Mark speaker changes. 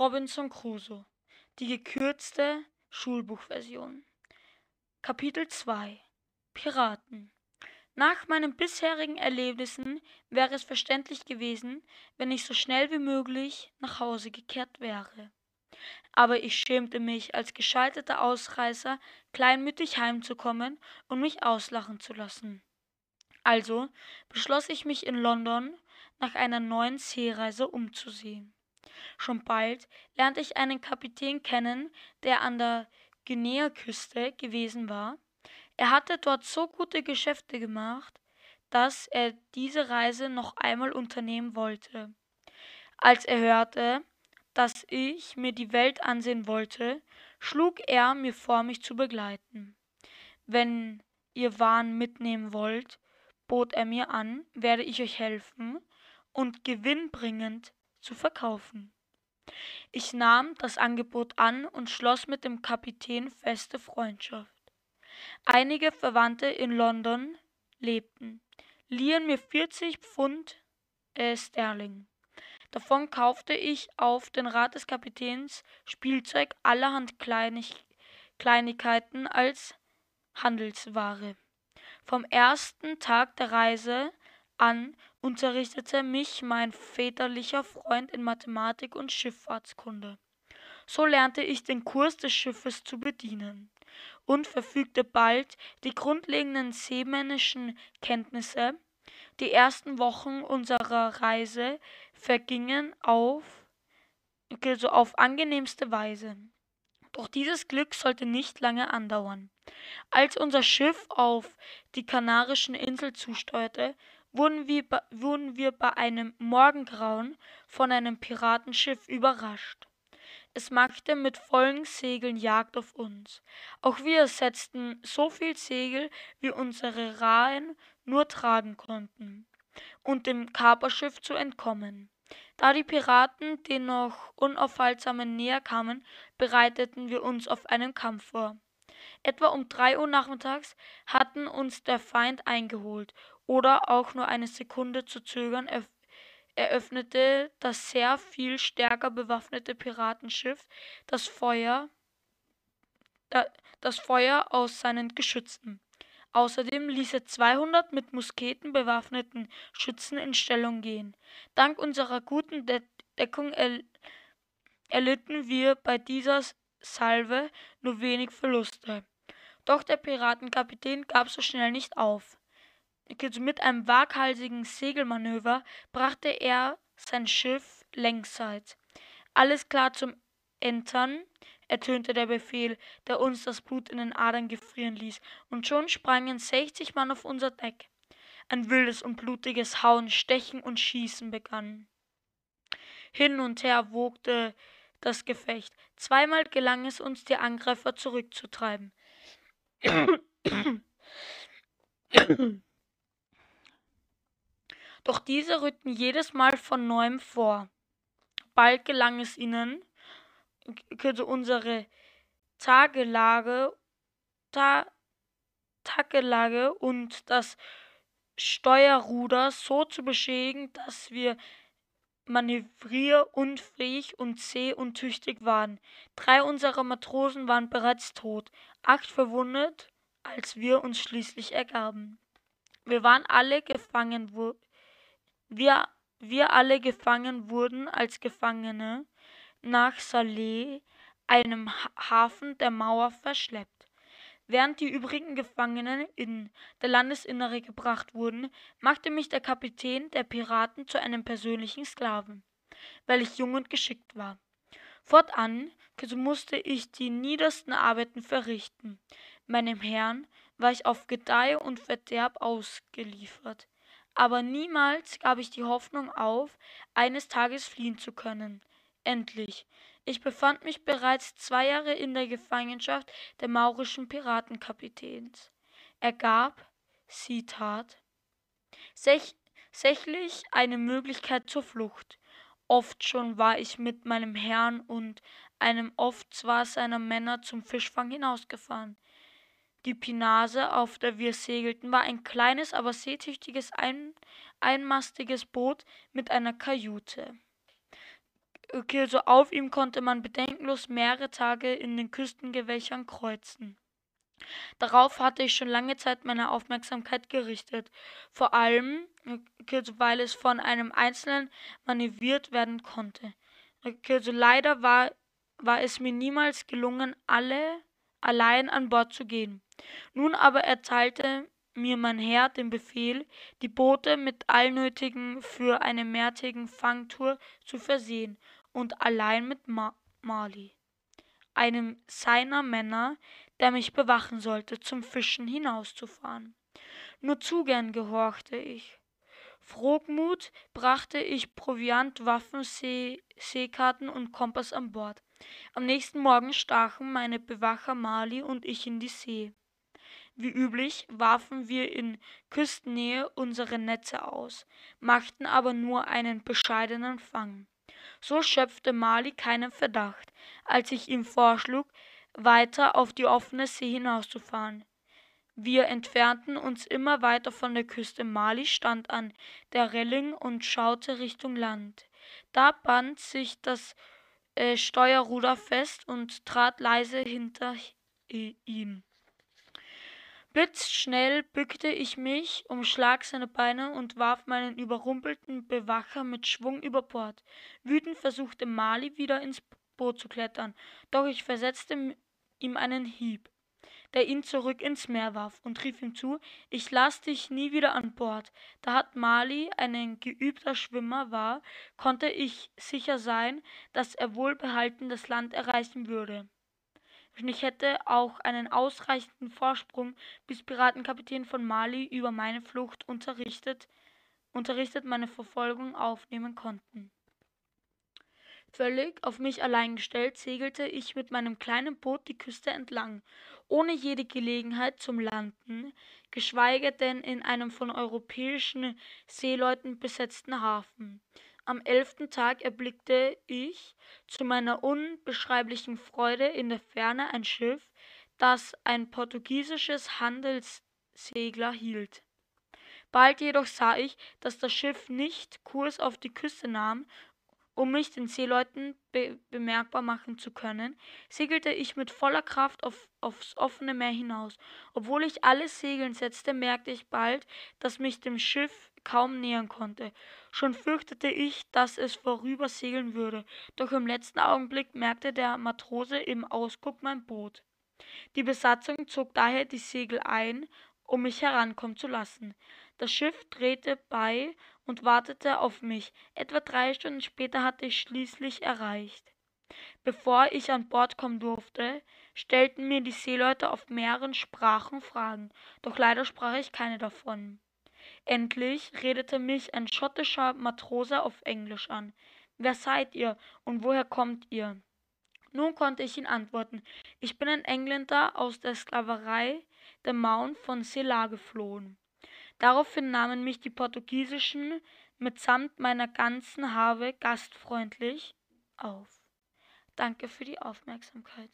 Speaker 1: Robinson Crusoe. Die gekürzte Schulbuchversion. Kapitel 2 Piraten. Nach meinen bisherigen Erlebnissen wäre es verständlich gewesen, wenn ich so schnell wie möglich nach Hause gekehrt wäre. Aber ich schämte mich, als gescheiterter Ausreißer kleinmütig heimzukommen und mich auslachen zu lassen. Also beschloss ich mich in London nach einer neuen Seereise umzusehen. Schon bald lernte ich einen Kapitän kennen, der an der Guinea-Küste gewesen war. Er hatte dort so gute Geschäfte gemacht, dass er diese Reise noch einmal unternehmen wollte. Als er hörte, dass ich mir die Welt ansehen wollte, schlug er mir vor, mich zu begleiten. Wenn ihr Waren mitnehmen wollt, bot er mir an, werde ich euch helfen und gewinnbringend zu verkaufen. Ich nahm das Angebot an und schloss mit dem Kapitän feste Freundschaft. Einige Verwandte in London lebten, liehen mir 40 Pfund äh, Sterling. Davon kaufte ich auf den Rat des Kapitäns Spielzeug allerhand Kleinig Kleinigkeiten als Handelsware. Vom ersten Tag der Reise an unterrichtete mich mein väterlicher Freund in Mathematik und Schifffahrtskunde. So lernte ich den Kurs des Schiffes zu bedienen und verfügte bald die grundlegenden seemännischen Kenntnisse. Die ersten Wochen unserer Reise vergingen auf, also auf angenehmste Weise. Doch dieses Glück sollte nicht lange andauern. Als unser Schiff auf die Kanarischen Inseln zusteuerte, wurden wir, wurden wir bei einem Morgengrauen von einem Piratenschiff überrascht. Es machte mit vollen Segeln Jagd auf uns. Auch wir setzten so viel Segel, wie unsere Rahen nur tragen konnten, und dem Kaperschiff zu entkommen. Da die Piraten den noch unaufhaltsamen näher kamen, bereiteten wir uns auf einen Kampf vor. Etwa um drei Uhr nachmittags hatten uns der Feind eingeholt, oder auch nur eine Sekunde zu zögern eröffnete das sehr viel stärker bewaffnete Piratenschiff das Feuer, das Feuer aus seinen Geschützen. Außerdem ließ er 200 mit Musketen bewaffneten Schützen in Stellung gehen. Dank unserer guten De Deckung er erlitten wir bei dieser Salve nur wenig Verluste. Doch der Piratenkapitän gab so schnell nicht auf. Mit einem waghalsigen Segelmanöver brachte er sein Schiff längsseits. Alles klar zum Entern, ertönte der Befehl, der uns das Blut in den Adern gefrieren ließ, und schon sprangen sechzig Mann auf unser Deck. Ein wildes und blutiges Hauen, Stechen und Schießen begann. Hin und her wogte das Gefecht. Zweimal gelang es uns, die Angreifer zurückzutreiben. Doch diese rückten jedes Mal von neuem vor. Bald gelang es ihnen, unsere Tagelage, Ta Tagelage und das Steuerruder so zu beschädigen, dass wir manövrierunfähig und seeuntüchtig waren. Drei unserer Matrosen waren bereits tot, acht verwundet, als wir uns schließlich ergaben. Wir waren alle gefangen, wir, wir alle gefangen wurden als Gefangene nach Saleh, einem Hafen der Mauer, verschleppt. Während die übrigen Gefangenen in der Landesinnere gebracht wurden, machte mich der Kapitän der Piraten zu einem persönlichen Sklaven, weil ich jung und geschickt war. Fortan musste ich die niedersten Arbeiten verrichten. Meinem Herrn war ich auf Gedeih und Verderb ausgeliefert aber niemals gab ich die Hoffnung auf, eines Tages fliehen zu können. Endlich. Ich befand mich bereits zwei Jahre in der Gefangenschaft der maurischen Piratenkapitäns. Er gab, sie tat, sech, sächlich eine Möglichkeit zur Flucht. Oft schon war ich mit meinem Herrn und einem oft zwar seiner Männer zum Fischfang hinausgefahren. Die Pinase, auf der wir segelten, war ein kleines, aber seetüchtiges ein, einmastiges Boot mit einer Kajüte. Okay, so auf ihm konnte man bedenkenlos mehrere Tage in den Küstengewässern kreuzen. Darauf hatte ich schon lange Zeit meine Aufmerksamkeit gerichtet, vor allem, weil es von einem Einzelnen manövriert werden konnte. Also leider war, war es mir niemals gelungen, alle allein an Bord zu gehen. Nun aber erteilte mir mein Herr den Befehl, die Boote mit allnötigen für eine mehrtägige Fangtour zu versehen und allein mit Ma Mali, einem seiner Männer, der mich bewachen sollte, zum Fischen hinauszufahren. Nur zu gern gehorchte ich. Frohgemut brachte ich Proviant, Waffen, See Seekarten und Kompass an Bord. Am nächsten Morgen stachen meine Bewacher Mali und ich in die See. Wie üblich warfen wir in Küstennähe unsere Netze aus, machten aber nur einen bescheidenen Fang. So schöpfte Mali keinen Verdacht, als ich ihm vorschlug, weiter auf die offene See hinauszufahren. Wir entfernten uns immer weiter von der Küste. Mali stand an der Relling und schaute Richtung Land. Da band sich das äh, Steuerruder fest und trat leise hinter ihm. Blitzschnell bückte ich mich, umschlag seine Beine und warf meinen überrumpelten Bewacher mit Schwung über Bord. Wütend versuchte Mali wieder ins Boot zu klettern, doch ich versetzte ihm einen Hieb, der ihn zurück ins Meer warf, und rief ihm zu, ich lass dich nie wieder an Bord. Da hat Mali ein geübter Schwimmer war, konnte ich sicher sein, dass er wohlbehalten das Land erreichen würde und ich hätte auch einen ausreichenden Vorsprung, bis Piratenkapitän von Mali über meine Flucht unterrichtet, unterrichtet meine Verfolgung aufnehmen konnten. Völlig auf mich allein gestellt segelte ich mit meinem kleinen Boot die Küste entlang, ohne jede Gelegenheit zum Landen, geschweige denn in einem von europäischen Seeleuten besetzten Hafen. Am elften Tag erblickte ich zu meiner unbeschreiblichen Freude in der Ferne ein Schiff, das ein portugiesisches Handelssegler hielt. Bald jedoch sah ich, dass das Schiff nicht Kurs auf die Küste nahm, um mich den Seeleuten be bemerkbar machen zu können, segelte ich mit voller Kraft auf, aufs offene Meer hinaus. Obwohl ich alle Segeln setzte, merkte ich bald, dass mich dem Schiff kaum nähern konnte. Schon fürchtete ich, dass es vorübersegeln würde, doch im letzten Augenblick merkte der Matrose im Ausguck mein Boot. Die Besatzung zog daher die Segel ein, um mich herankommen zu lassen. Das Schiff drehte bei und wartete auf mich. Etwa drei Stunden später hatte ich schließlich erreicht. Bevor ich an Bord kommen durfte, stellten mir die Seeleute auf mehreren Sprachen Fragen, doch leider sprach ich keine davon. Endlich redete mich ein schottischer Matrose auf Englisch an. Wer seid ihr und woher kommt ihr? Nun konnte ich ihn antworten. Ich bin ein Engländer aus der Sklaverei der Mauern von Selah geflohen. Daraufhin nahmen mich die Portugiesischen mitsamt meiner ganzen Habe gastfreundlich auf. Danke für die Aufmerksamkeit.